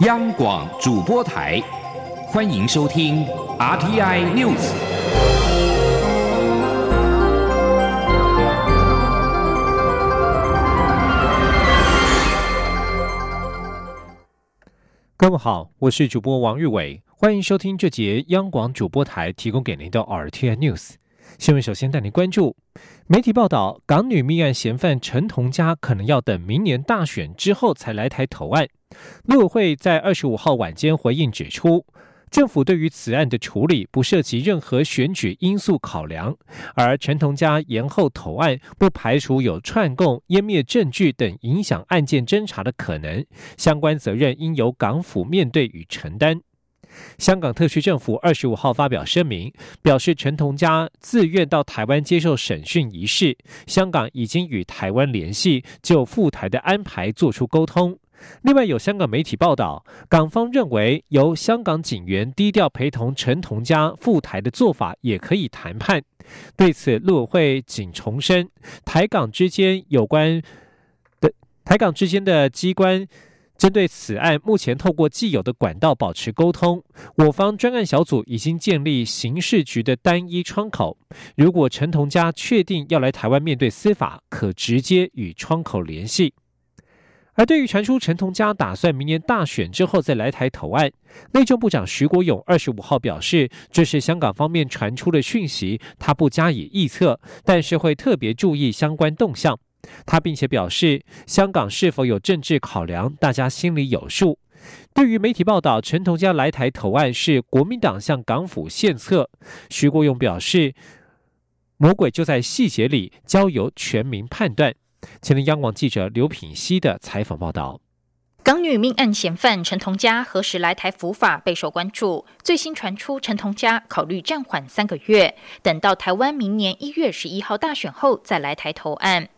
央广主播台，欢迎收听 RTI News。各位好，我是主播王玉伟，欢迎收听这节央广主播台提供给您的 RTI News 新闻。首先带您关注媒体报道，港女命案嫌犯陈同佳可能要等明年大选之后才来台投案。陆委会在二十五号晚间回应指出，政府对于此案的处理不涉及任何选举因素考量，而陈同佳延后投案，不排除有串供、湮灭证据等影响案件侦查的可能，相关责任应由港府面对与承担。香港特区政府二十五号发表声明，表示陈同佳自愿到台湾接受审讯一事，香港已经与台湾联系，就赴台的安排做出沟通。另外，有香港媒体报道，港方认为由香港警员低调陪同陈同佳赴台的做法也可以谈判。对此，陆委会仅重申，台港之间有关的台港之间的机关针对此案，目前透过既有的管道保持沟通。我方专案小组已经建立刑事局的单一窗口，如果陈同佳确定要来台湾面对司法，可直接与窗口联系。而对于传出陈同佳打算明年大选之后再来台投案，内政部长徐国勇二十五号表示，这是香港方面传出的讯息，他不加以臆测，但是会特别注意相关动向。他并且表示，香港是否有政治考量，大家心里有数。对于媒体报道陈同佳来台投案是国民党向港府献策，徐国勇表示，魔鬼就在细节里，交由全民判断。前天，央广记者刘品熙的采访报道。港女命案嫌犯陈同佳何时来台伏法备受关注。最新传出，陈同佳考虑暂缓三个月，等到台湾明年一月十一号大选后再来台投案。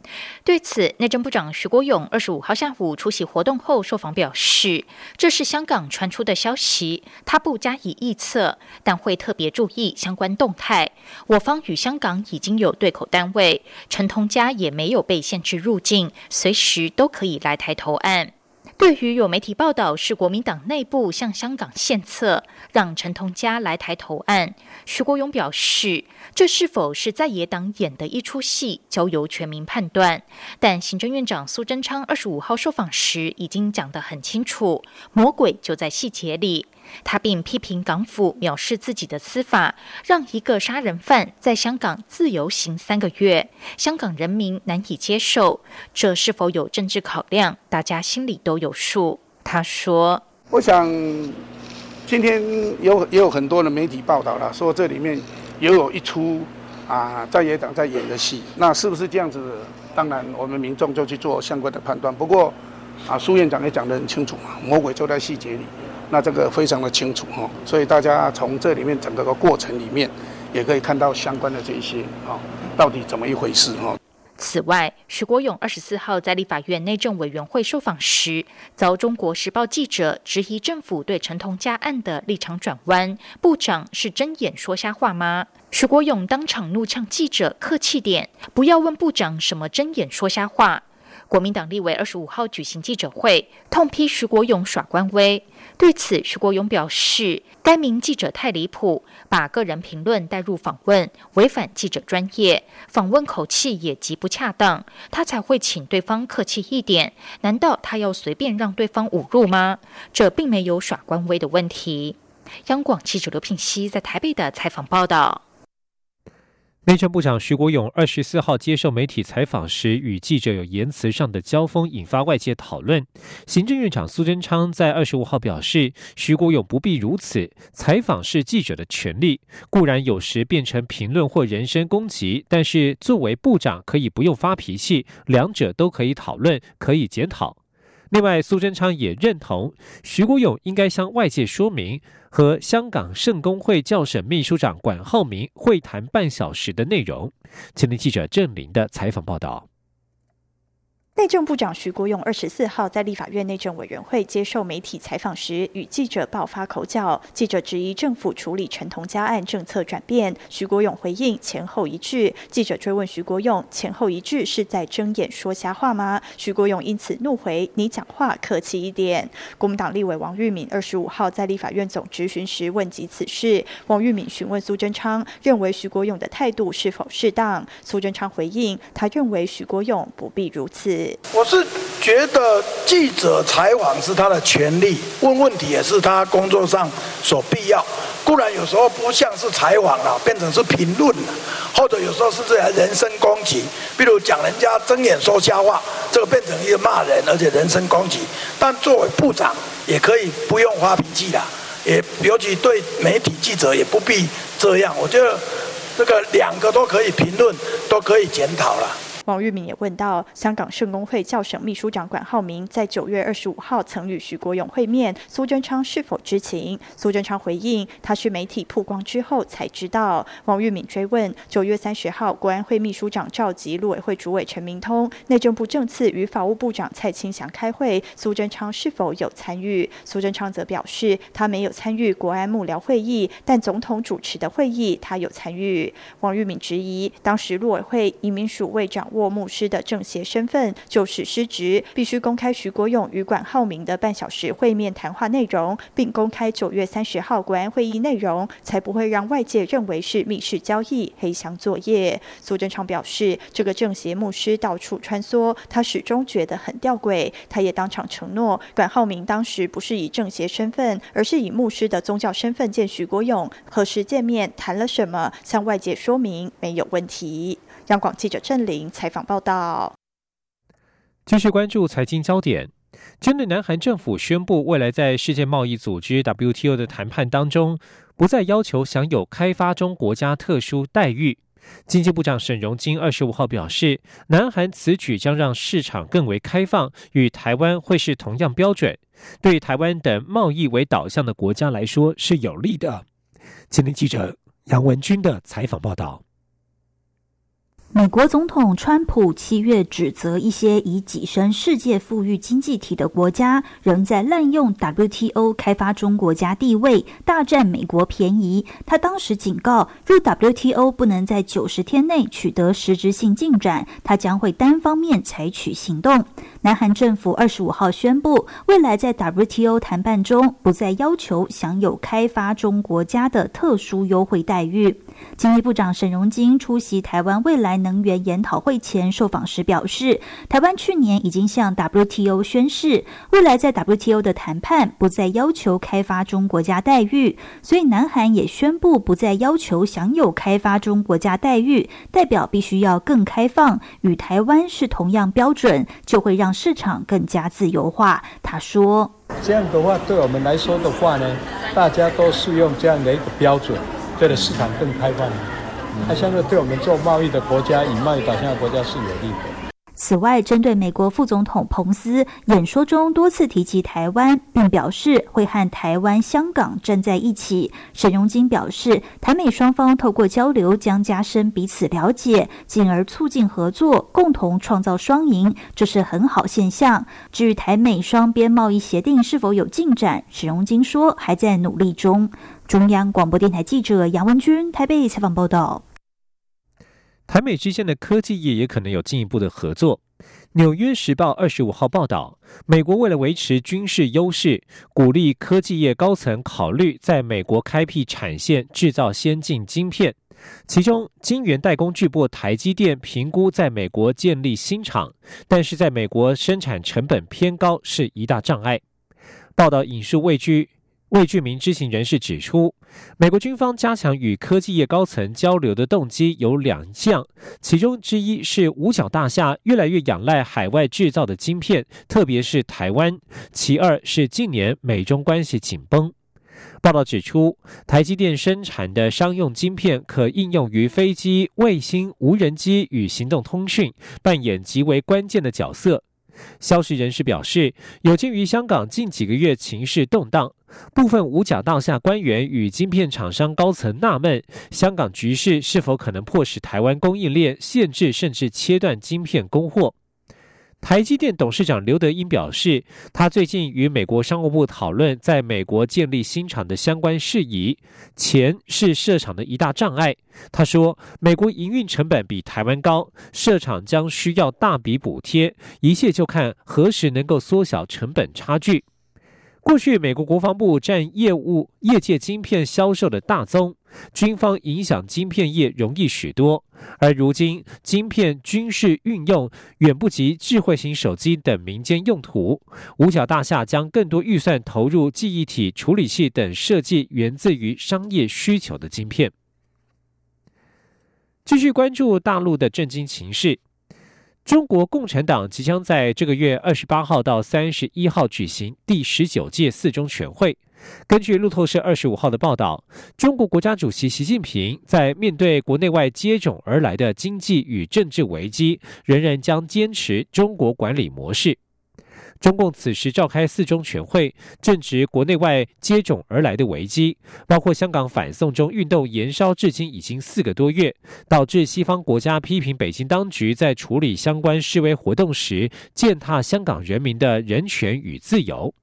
对此，内政部长徐国勇二十五号下午出席活动后受访表示，这是香港传出的消息，他不加以臆测，但会特别注意相关动态。我方与香港已经有对口单位，陈同佳也没有被限制入境，随时都可以来台投案。对于有媒体报道是国民党内部向香港献策，让陈同佳来台投案，徐国勇表示，这是否是在野党演的一出戏，交由全民判断。但行政院长苏贞昌二十五号受访时已经讲得很清楚，魔鬼就在细节里。他并批评港府藐视自己的司法，让一个杀人犯在香港自由行三个月，香港人民难以接受。这是否有政治考量？大家心里都有数。他说：“我想，今天有也有很多的媒体报道了，说这里面也有一出啊，在野党在演的戏。那是不是这样子？当然，我们民众就去做相关的判断。不过，啊，苏院长也讲得很清楚嘛，魔鬼就在细节里。”那这个非常的清楚哈，所以大家从这里面整个的过程里面，也可以看到相关的这一些啊，到底怎么一回事哈。此外，徐国勇二十四号在立法院内政委员会受访时，遭中国时报记者质疑政府对陈同佳案的立场转弯，部长是睁眼说瞎话吗？徐国勇当场怒呛记者客气点，不要问部长什么睁眼说瞎话。国民党立委二十五号举行记者会，痛批徐国勇耍官威。对此，徐国勇表示，该名记者太离谱，把个人评论带入访问，违反记者专业，访问口气也极不恰当，他才会请对方客气一点。难道他要随便让对方侮辱吗？这并没有耍官威的问题。央广记者刘品熙在台北的采访报道。内政部长徐国勇二十四号接受媒体采访时，与记者有言辞上的交锋，引发外界讨论。行政院长苏贞昌在二十五号表示，徐国勇不必如此，采访是记者的权利，固然有时变成评论或人身攻击，但是作为部长可以不用发脾气，两者都可以讨论，可以检讨。另外，苏贞昌也认同徐国勇应该向外界说明和香港圣公会教省秘书长管浩明会谈半小时的内容。前天记者郑林的采访报道。内政部长徐国勇二十四号在立法院内政委员会接受媒体采访时，与记者爆发口角。记者质疑政府处理陈同佳案政策转变，徐国勇回应前后一致。记者追问徐国勇前后一致是在睁眼说瞎话吗？徐国勇因此怒回：“你讲话客气一点。”国民党立委王玉敏二十五号在立法院总质询时问及此事，王玉敏询问苏贞昌认为徐国勇的态度是否适当。苏贞昌回应，他认为徐国勇不必如此。我是觉得记者采访是他的权利，问问题也是他工作上所必要。固然有时候不像是采访了，变成是评论了，或者有时候是这样人身攻击，比如讲人家睁眼说瞎话，这个变成一个骂人，而且人身攻击。但作为部长，也可以不用发脾气的，也尤其对媒体记者也不必这样。我觉得这个两个都可以评论，都可以检讨了。王玉敏也问到，香港圣公会教省秘书长管浩明在九月二十五号曾与徐国勇会面，苏贞昌是否知情？苏贞昌回应，他是媒体曝光之后才知道。王玉敏追问，九月三十号国安会秘书长召集陆委会主委陈明通、内政部政次与法务部长蔡清祥开会，苏贞昌是否有参与？苏贞昌则表示，他没有参与国安幕僚会议，但总统主持的会议他有参与。王玉敏质疑，当时陆委会移民署未掌。握牧师的政协身份就是失职，必须公开徐国勇与管浩明的半小时会面谈话内容，并公开九月三十号国安会议内容，才不会让外界认为是密室交易、黑箱作业。苏贞昌表示，这个政协牧师到处穿梭，他始终觉得很吊诡。他也当场承诺，管浩明当时不是以政协身份，而是以牧师的宗教身份见徐国勇，何时见面，谈了什么，向外界说明没有问题。央广记者郑玲采访报道。继续关注财经焦点，针对南韩政府宣布未来在世界贸易组织 WTO 的谈判当中，不再要求享有开发中国家特殊待遇，经济部长沈荣金二十五号表示，南韩此举将让市场更为开放，与台湾会是同样标准，对台湾等贸易为导向的国家来说是有利的。今天记者杨文军的采访报道。美国总统川普七月指责一些以跻身世界富裕经济体的国家仍在滥用 WTO 开发中国家地位，大占美国便宜。他当时警告，若 WTO 不能在九十天内取得实质性进展，他将会单方面采取行动。南韩政府二十五号宣布，未来在 WTO 谈判中不再要求享有开发中国家的特殊优惠待遇。经济部长沈荣金出席台湾未来能源研讨会前受访时表示，台湾去年已经向 WTO 宣誓，未来在 WTO 的谈判不再要求开发中国家待遇，所以南韩也宣布不再要求享有开发中国家待遇，代表必须要更开放，与台湾是同样标准，就会让市场更加自由化。他说：“这样的话，对我们来说的话呢，大家都适用这样的一个标准。”对的市场更开放，它相对对我们做贸易的国家、以贸易导向的国家是有利的。此外，针对美国副总统彭斯演说中多次提及台湾，并表示会和台湾、香港站在一起，沈荣金表示，台美双方透过交流将加深彼此了解，进而促进合作，共同创造双赢，这是很好现象。至于台美双边贸易协定是否有进展，沈荣金说还在努力中。中央广播电台记者杨文君台北采访报道：台美之间的科技业也可能有进一步的合作。纽约时报二十五号报道，美国为了维持军事优势，鼓励科技业高层考虑在美国开辟产线，制造先进晶片。其中，晶圆代工巨擘台积电评估在美国建立新厂，但是在美国生产成本偏高是一大障碍。报道引述位居。未具名知情人士指出，美国军方加强与科技业高层交流的动机有两项，其中之一是五角大厦越来越仰赖海外制造的晶片，特别是台湾；其二是近年美中关系紧绷。报道指出，台积电生产的商用晶片可应用于飞机、卫星、无人机与行动通讯，扮演极为关键的角色。消息人士表示，有鉴于香港近几个月情势动荡，部分五角大厦官员与晶片厂商高层纳闷，香港局势是否可能迫使台湾供应链限制甚至切断晶片供货。台积电董事长刘德英表示，他最近与美国商务部讨论在美国建立新厂的相关事宜，钱是设厂的一大障碍。他说，美国营运成本比台湾高，设厂将需要大笔补贴，一切就看何时能够缩小成本差距。过去，美国国防部占业务业界晶片销售的大宗，军方影响晶片业容易许多。而如今，晶片军事运用远不及智慧型手机等民间用途。五角大厦将更多预算投入记忆体处理器等设计源自于商业需求的晶片。继续关注大陆的震惊情势。中国共产党即将在这个月二十八号到三十一号举行第十九届四中全会。根据路透社二十五号的报道，中国国家主席习近平在面对国内外接踵而来的经济与政治危机，仍然将坚持中国管理模式。中共此时召开四中全会，正值国内外接踵而来的危机，包括香港反送中运动延烧至今已经四个多月，导致西方国家批评北京当局在处理相关示威活动时践踏香港人民的人权与自由。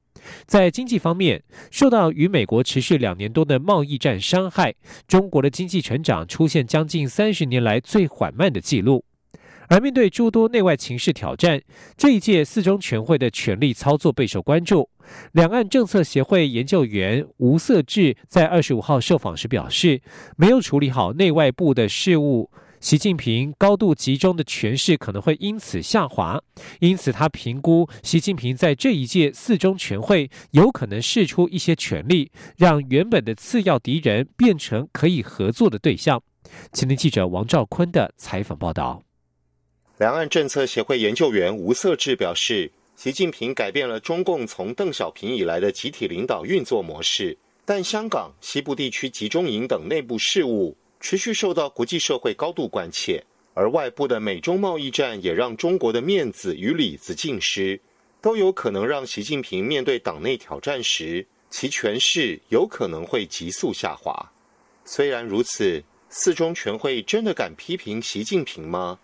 在经济方面，受到与美国持续两年多的贸易战伤害，中国的经济成长出现将近三十年来最缓慢的记录。而面对诸多内外情势挑战，这一届四中全会的权力操作备受关注。两岸政策协会研究员吴色志在二十五号受访时表示，没有处理好内外部的事务，习近平高度集中的权势可能会因此下滑。因此，他评估习近平在这一届四中全会有可能释出一些权力，让原本的次要敌人变成可以合作的对象。青年记者王兆坤的采访报道。两岸政策协会研究员吴色志表示，习近平改变了中共从邓小平以来的集体领导运作模式，但香港、西部地区集中营等内部事务持续受到国际社会高度关切，而外部的美中贸易战也让中国的面子与里子尽失，都有可能让习近平面对党内挑战时，其权势有可能会急速下滑。虽然如此，四中全会真的敢批评习近平吗？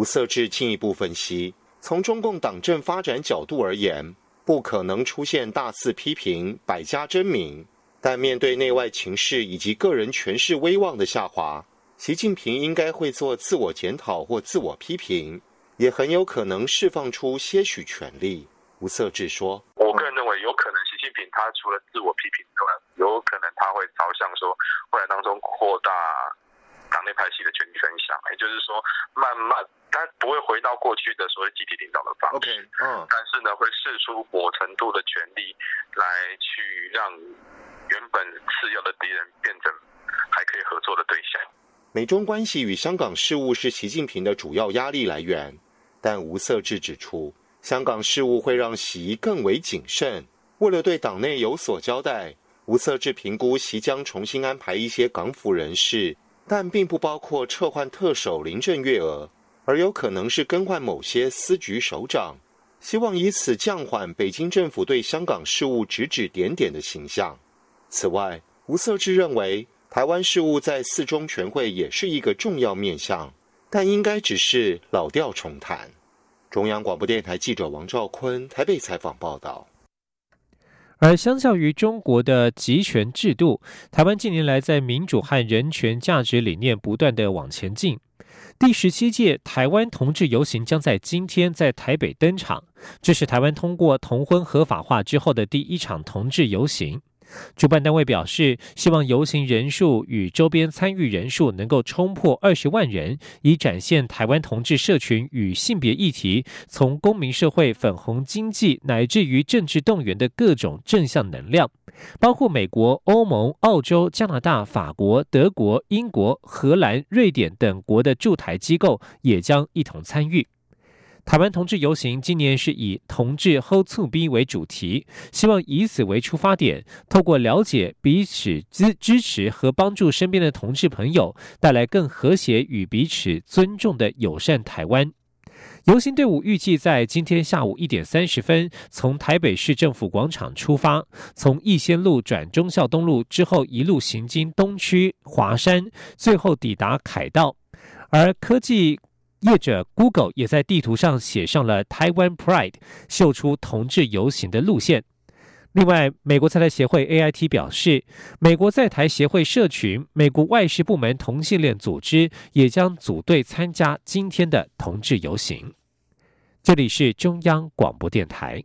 吴色志进一步分析，从中共党政发展角度而言，不可能出现大肆批评、百家争鸣。但面对内外情势以及个人权势威望的下滑，习近平应该会做自我检讨或自我批评，也很有可能释放出些许权力。吴色志说：“我个人认为，有可能习近平他除了自我批评之外，有可能他会朝向说未来当中扩大党内派系的权力分享，也就是说，慢慢。”他不会回到过去的所谓集体领导的方式，嗯，但是呢，会试出某程度的权力来去让原本次要的敌人变成还可以合作的对象。美中关系与香港事务是习近平的主要压力来源，但吴色志指出，香港事务会让习更为谨慎。为了对党内有所交代，吴色志评估习将重新安排一些港府人士，但并不包括撤换特首林郑月娥。而有可能是更换某些司局首长，希望以此降缓北京政府对香港事务指指点点的形象。此外，吴色志认为，台湾事务在四中全会也是一个重要面向，但应该只是老调重弹。中央广播电台记者王兆坤台北采访报道。而相较于中国的集权制度，台湾近年来在民主和人权价值理念不断的往前进。第十七届台湾同志游行将在今天在台北登场，这是台湾通过同婚合法化之后的第一场同志游行。主办单位表示，希望游行人数与周边参与人数能够冲破二十万人，以展现台湾同志社群与性别议题从公民社会、粉红经济乃至于政治动员的各种正向能量。包括美国、欧盟、澳洲、加拿大、法国、德国、英国、荷兰、瑞典等国的驻台机构也将一同参与。台湾同志游行今年是以“同志 Hold to B” 为主题，希望以此为出发点，透过了解彼此支支持和帮助身边的同志朋友，带来更和谐与彼此尊重的友善台湾。游行队伍预计在今天下午一点三十分从台北市政府广场出发，从逸仙路转忠孝东路之后，一路行经东区华山，最后抵达凯道。而科技。业者 Google 也在地图上写上了 Taiwan Pride，秀出同志游行的路线。另外，美国在台协会 AIT 表示，美国在台协会社群、美国外事部门同性恋组织也将组队参加今天的同志游行。这里是中央广播电台。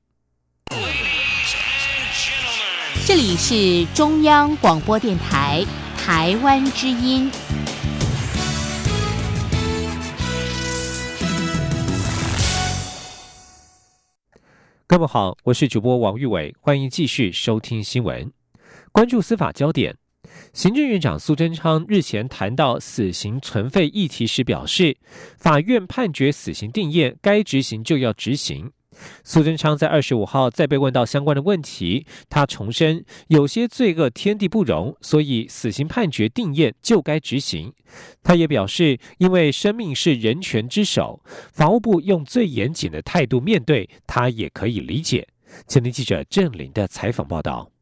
这里是中央广播电台台湾之音。各位好，我是主播王玉伟，欢迎继续收听新闻，关注司法焦点。行政院长苏贞昌日前谈到死刑存废议题时表示，法院判决死刑定验，该执行就要执行。苏贞昌在二十五号再被问到相关的问题，他重申有些罪恶天地不容，所以死刑判决定验就该执行。他也表示，因为生命是人权之首，法务部用最严谨的态度面对，他也可以理解。前天记者郑林的采访报道。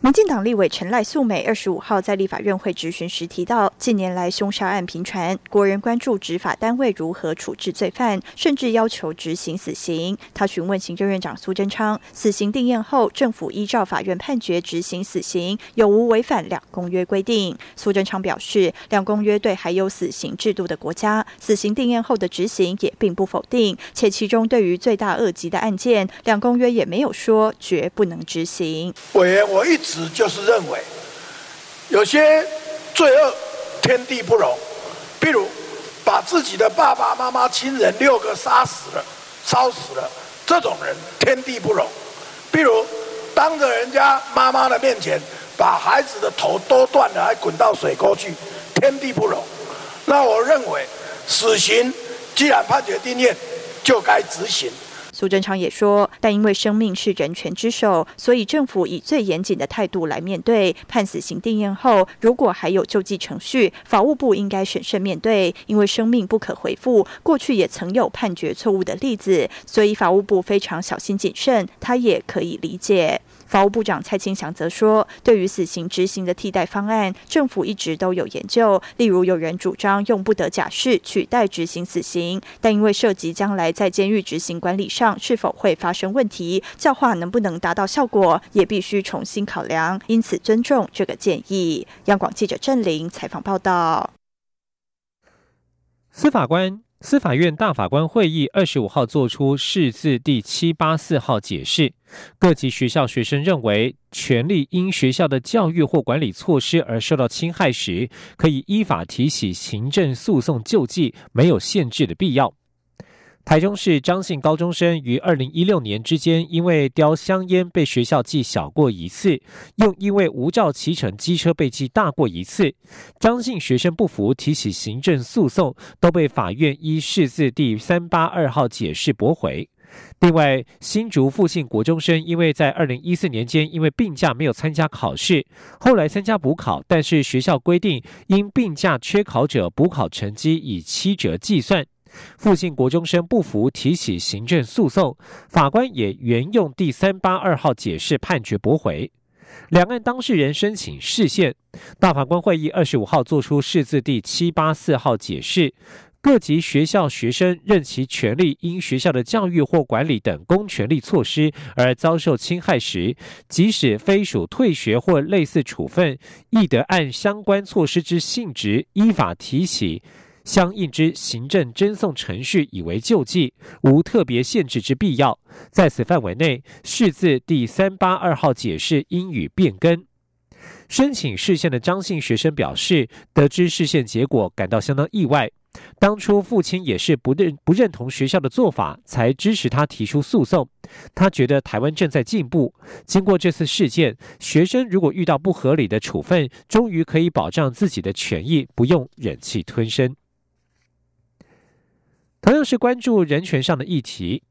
民进党立委陈赖素美二十五号在立法院会质询时提到，近年来凶杀案频传，国人关注执法单位如何处置罪犯，甚至要求执行死刑。他询问行政院长苏贞昌，死刑定验后，政府依照法院判决执行死刑，有无违反两公约规定？苏贞昌表示，两公约对还有死刑制度的国家，死刑定验后的执行也并不否定，且其中对于罪大恶极的案件，两公约也没有说绝不能执行。委员，我一。就是认为，有些罪恶天地不容，譬如把自己的爸爸妈妈、亲人六个杀死了、烧死了，这种人天地不容；譬如当着人家妈妈的面前把孩子的头都断了，还滚到水沟去，天地不容。那我认为，死刑既然判决定验，就该执行。苏贞昌也说，但因为生命是人权之首，所以政府以最严谨的态度来面对。判死刑定验后，如果还有救济程序，法务部应该审慎面对，因为生命不可回复。过去也曾有判决错误的例子，所以法务部非常小心谨慎，他也可以理解。法务部长蔡清祥则说，对于死刑执行的替代方案，政府一直都有研究。例如，有人主张用不得假释取代执行死刑，但因为涉及将来在监狱执行管理上是否会发生问题，教化能不能达到效果，也必须重新考量。因此，尊重这个建议。央广记者郑玲采访报道。司法官。司法院大法官会议二十五号作出释字第七八四号解释，各级学校学生认为，权利因学校的教育或管理措施而受到侵害时，可以依法提起行政诉讼救济，没有限制的必要。台中市张姓高中生于二零一六年之间，因为叼香烟被学校记小过一次，又因为无照骑乘机车被记大过一次。张姓学生不服，提起行政诉讼，都被法院依释字第三八二号解释驳回。另外，新竹复姓国中生因为在二零一四年间因为病假没有参加考试，后来参加补考，但是学校规定因病假缺考者补考成绩以七折计算。附近国中生不服，提起行政诉讼，法官也原用第三八二号解释判决驳回。两岸当事人申请释宪，大法官会议二十五号作出释字第七八四号解释，各级学校学生任其权利因学校的教育或管理等公权力措施而遭受侵害时，即使非属退学或类似处分，亦得按相关措施之性质依法提起。相应之行政侦送程序以为救济，无特别限制之必要。在此范围内，释字第三八二号解释应予变更。申请释宪的张姓学生表示，得知释宪结果感到相当意外。当初父亲也是不认不认同学校的做法，才支持他提出诉讼。他觉得台湾正在进步。经过这次事件，学生如果遇到不合理的处分，终于可以保障自己的权益，不用忍气吞声。同样是关注人权上的议题，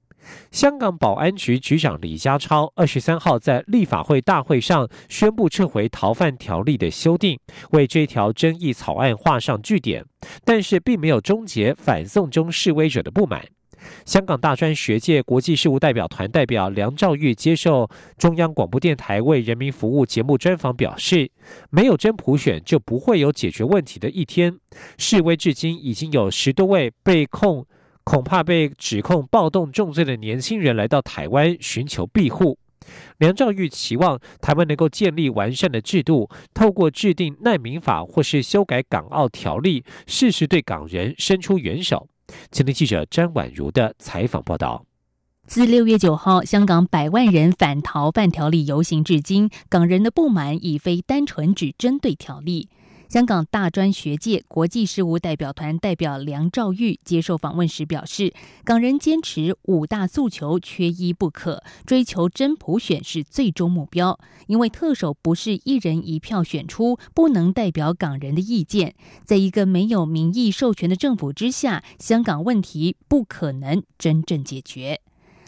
香港保安局局长李家超二十三号在立法会大会上宣布撤回逃犯条例的修订，为这条争议草案画上句点，但是并没有终结反送中示威者的不满。香港大专学界国际事务代表团代表梁兆玉接受中央广播电台为人民服务节目专访表示，没有真普选就不会有解决问题的一天。示威至今已经有十多位被控恐怕被指控暴动重罪的年轻人来到台湾寻求庇护。梁兆玉期望台湾能够建立完善的制度，透过制定难民法或是修改港澳条例，适时对港人伸出援手。前天记者詹婉如的采访报道：自六月九号香港百万人反逃犯条例游行至今，港人的不满已非单纯只针对条例。香港大专学界国际事务代表团代表梁兆玉接受访问时表示，港人坚持五大诉求缺一不可，追求真普选是最终目标。因为特首不是一人一票选出，不能代表港人的意见。在一个没有民意授权的政府之下，香港问题不可能真正解决。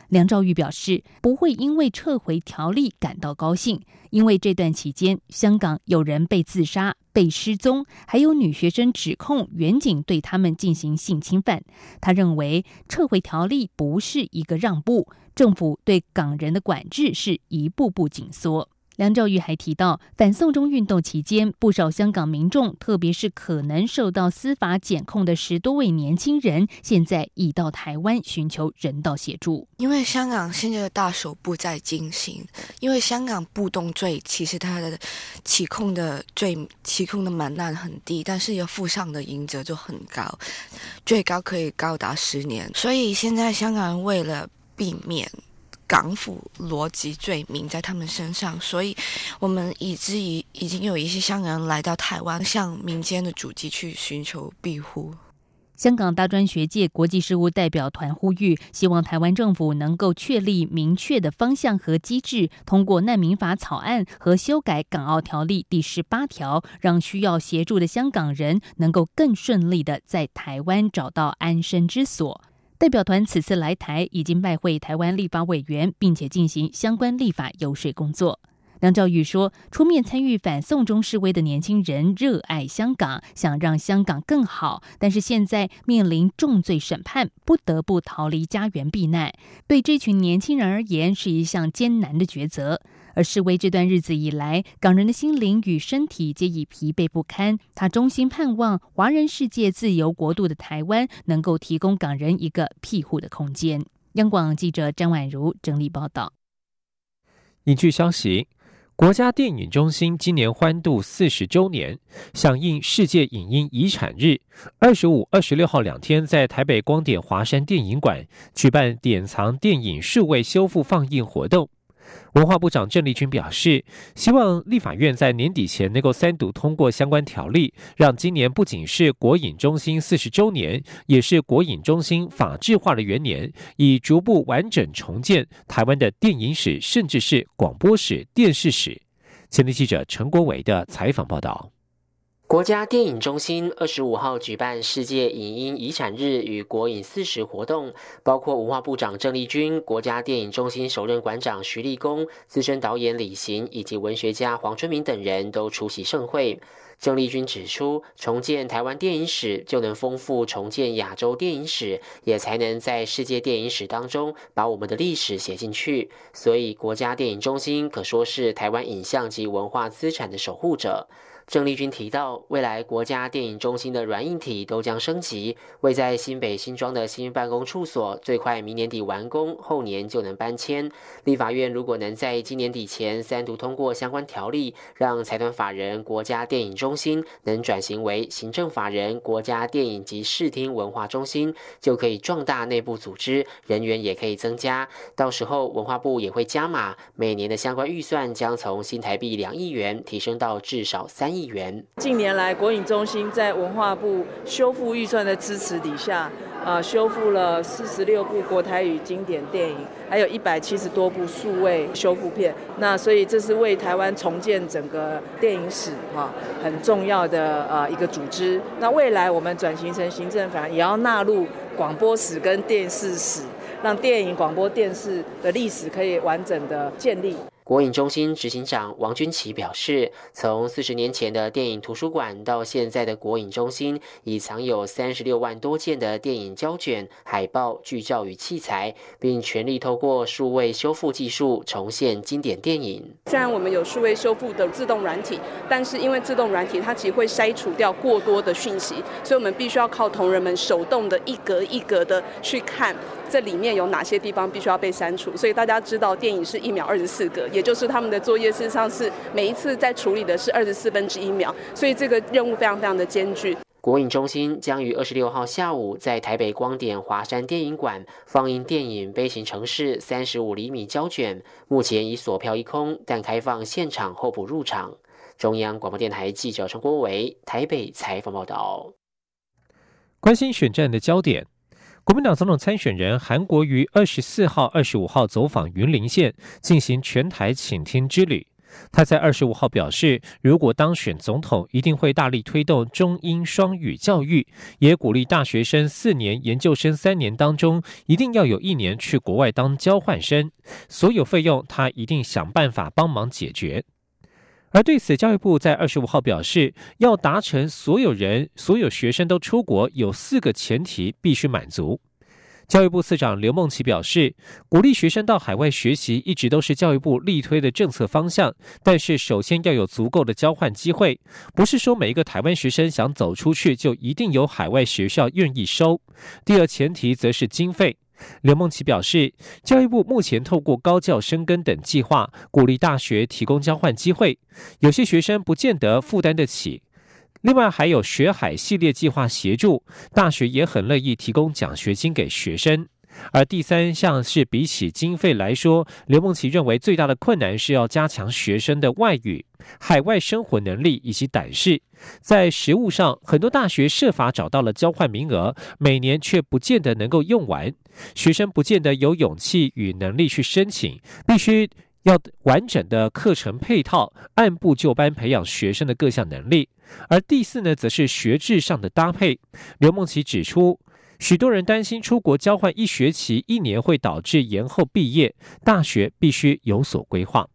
梁兆玉表示，不会因为撤回条例感到高兴，因为这段期间，香港有人被自杀、被失踪，还有女学生指控远景对他们进行性侵犯。他认为，撤回条例不是一个让步，政府对港人的管制是一步步紧缩。梁兆玉还提到，反送中运动期间，不少香港民众，特别是可能受到司法检控的十多位年轻人，现在已到台湾寻求人道协助。因为香港现在的大手部在进行，因为香港不动罪其实它的起控的罪起控的门槛很低，但是要负上的刑责就很高，最高可以高达十年。所以现在香港人为了避免。港府逻辑罪名在他们身上，所以我们以至于已经有一些香港人来到台湾，向民间的主机去寻求庇护。香港大专学界国际事务代表团呼吁，希望台湾政府能够确立明确的方向和机制，通过难民法草案和修改港澳条例第十八条，让需要协助的香港人能够更顺利的在台湾找到安身之所。代表团此次来台，已经拜会台湾立法委员，并且进行相关立法游说工作。梁兆宇说，出面参与反送中示威的年轻人热爱香港，想让香港更好，但是现在面临重罪审判，不得不逃离家园避难，对这群年轻人而言是一项艰难的抉择。而示威这段日子以来，港人的心灵与身体皆已疲惫不堪。他衷心盼望华人世界自由国度的台湾能够提供港人一个庇护的空间。央广记者张婉如整理报道。一据消息，国家电影中心今年欢度四十周年，响应世界影音遗产日，二十五、二十六号两天在台北光点华山电影馆举办典藏电影数位修复放映活动。文化部长郑丽君表示，希望立法院在年底前能够三读通过相关条例，让今年不仅是国影中心四十周年，也是国影中心法制化的元年，以逐步完整重建台湾的电影史，甚至是广播史、电视史。前天记者陈国伟的采访报道。国家电影中心二十五号举办世界影音遗产日与国影四十活动，包括文化部长郑丽君、国家电影中心首任馆长徐立功、资深导演李行以及文学家黄春明等人都出席盛会。郑丽君指出，重建台湾电影史，就能丰富重建亚洲电影史，也才能在世界电影史当中把我们的历史写进去。所以，国家电影中心可说是台湾影像及文化资产的守护者。郑丽君提到，未来国家电影中心的软硬体都将升级。位在新北新庄的新办公处所，最快明年底完工，后年就能搬迁。立法院如果能在今年底前三读通过相关条例，让财团法人国家电影中心能转型为行政法人国家电影及视听文化中心，就可以壮大内部组织，人员也可以增加。到时候文化部也会加码，每年的相关预算将从新台币两亿元提升到至少三亿。亿元。近年来，国影中心在文化部修复预算的支持底下，啊，修复了四十六部国台语经典电影，还有一百七十多部数位修复片。那所以这是为台湾重建整个电影史哈很重要的呃一个组织。那未来我们转型成行政法，也要纳入广播史跟电视史，让电影、广播电视的历史可以完整的建立。国影中心执行长王军奇表示，从四十年前的电影图书馆到现在的国影中心，已藏有三十六万多件的电影胶卷、海报、剧照与器材，并全力透过数位修复技术重现经典电影。虽然我们有数位修复的自动软体，但是因为自动软体它其实会筛除掉过多的讯息，所以我们必须要靠同仁们手动的一格一格的去看。这里面有哪些地方必须要被删除？所以大家知道，电影是一秒二十四格，也就是他们的作业事实上是每一次在处理的是二十四分之一秒，所以这个任务非常非常的艰巨。国影中心将于二十六号下午在台北光点华山电影馆放映电影《悲情城市》三十五厘米胶卷，目前已锁票一空，但开放现场候补入场。中央广播电台记者陈国伟台北采访报道。关心选战的焦点。国民党总统参选人韩国瑜二十四号、二十五号走访云林县，进行全台倾听之旅。他在二十五号表示，如果当选总统，一定会大力推动中英双语教育，也鼓励大学生四年、研究生三年当中，一定要有一年去国外当交换生。所有费用，他一定想办法帮忙解决。而对此，教育部在二十五号表示，要达成所有人、所有学生都出国，有四个前提必须满足。教育部次长刘梦琪表示，鼓励学生到海外学习一直都是教育部力推的政策方向，但是首先要有足够的交换机会，不是说每一个台湾学生想走出去就一定有海外学校愿意收。第二前提则是经费。刘梦琪表示，教育部目前透过高教生根等计划，鼓励大学提供交换机会，有些学生不见得负担得起。另外，还有学海系列计划协助，大学也很乐意提供奖学金给学生。而第三项是比起经费来说，刘梦琪认为最大的困难是要加强学生的外语、海外生活能力以及胆识。在实务上，很多大学设法找到了交换名额，每年却不见得能够用完，学生不见得有勇气与能力去申请，必须要完整的课程配套，按部就班培养学生的各项能力。而第四呢，则是学制上的搭配。刘梦琪指出。许多人担心出国交换一学期、一年会导致延后毕业，大学必须有所规划。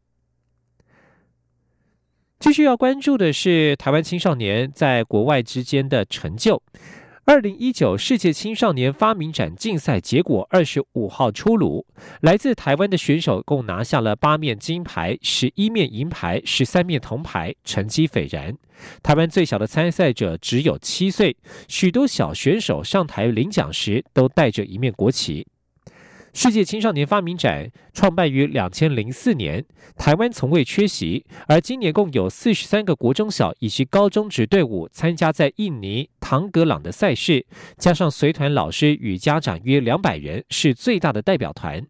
继续要关注的是台湾青少年在国外之间的成就。二零一九世界青少年发明展竞赛结果二十五号出炉，来自台湾的选手共拿下了八面金牌、十一面银牌、十三面铜牌，成绩斐然。台湾最小的参赛者只有七岁，许多小选手上台领奖时都带着一面国旗。世界青少年发明展创办于两千零四年，台湾从未缺席。而今年共有四十三个国中小以及高中职队伍参加在印尼唐格朗的赛事，加上随团老师与家长约两百人，是最大的代表团。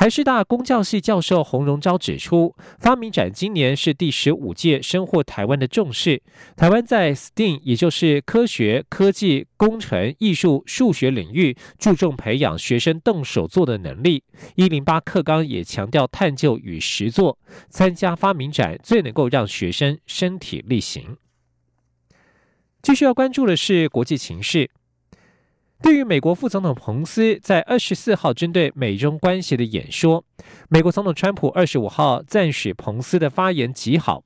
台师大工教系教授洪荣昭指出，发明展今年是第十五届，深获台湾的重视。台湾在 STEAM，也就是科学、科技、工程、艺术、数学领域，注重培养学生动手做的能力。一零八课纲也强调探究与实作，参加发明展最能够让学生身体力行。继续要关注的是国际情势。对于美国副总统彭斯在二十四号针对美中关系的演说，美国总统川普二十五号赞许彭斯的发言极好。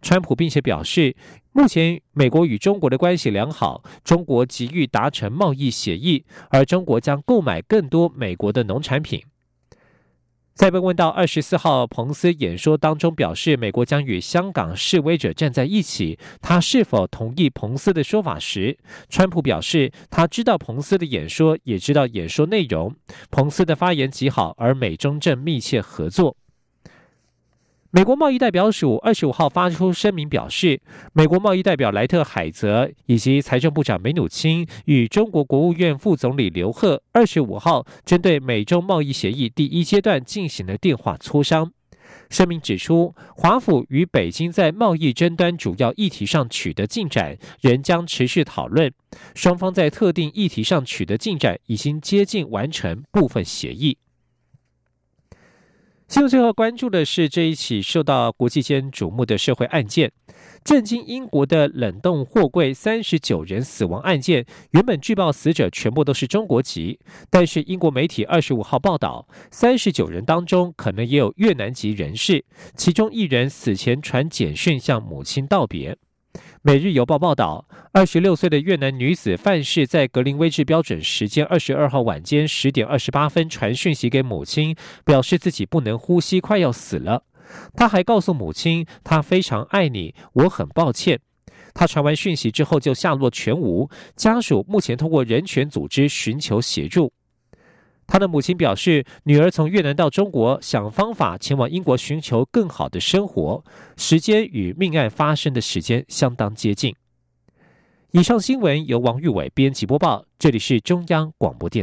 川普并且表示，目前美国与中国的关系良好，中国急于达成贸易协议，而中国将购买更多美国的农产品。在被问到二十四号彭斯演说当中表示美国将与香港示威者站在一起，他是否同意彭斯的说法时，川普表示他知道彭斯的演说，也知道演说内容。彭斯的发言极好，而美中正密切合作。美国贸易代表署二十五号发出声明表示，美国贸易代表莱特海泽以及财政部长梅努钦与中国国务院副总理刘鹤二十五号针对美中贸易协议第一阶段进行了电话磋商。声明指出，华府与北京在贸易争端主要议题上取得进展，仍将持续讨论。双方在特定议题上取得进展，已经接近完成部分协议。新闻最后关注的是这一起受到国际间瞩目的社会案件，震惊英国的冷冻货柜三十九人死亡案件。原本据报死者全部都是中国籍，但是英国媒体二十五号报道，三十九人当中可能也有越南籍人士，其中一人死前传简讯向母亲道别。每日邮报报道，二十六岁的越南女子范氏在格林威治标准时间二十二号晚间十点二十八分传讯息给母亲，表示自己不能呼吸，快要死了。她还告诉母亲，她非常爱你，我很抱歉。她传完讯息之后就下落全无，家属目前通过人权组织寻求协助。他的母亲表示，女儿从越南到中国，想方法前往英国寻求更好的生活，时间与命案发生的时间相当接近。以上新闻由王玉伟编辑播报，这里是中央广播电台。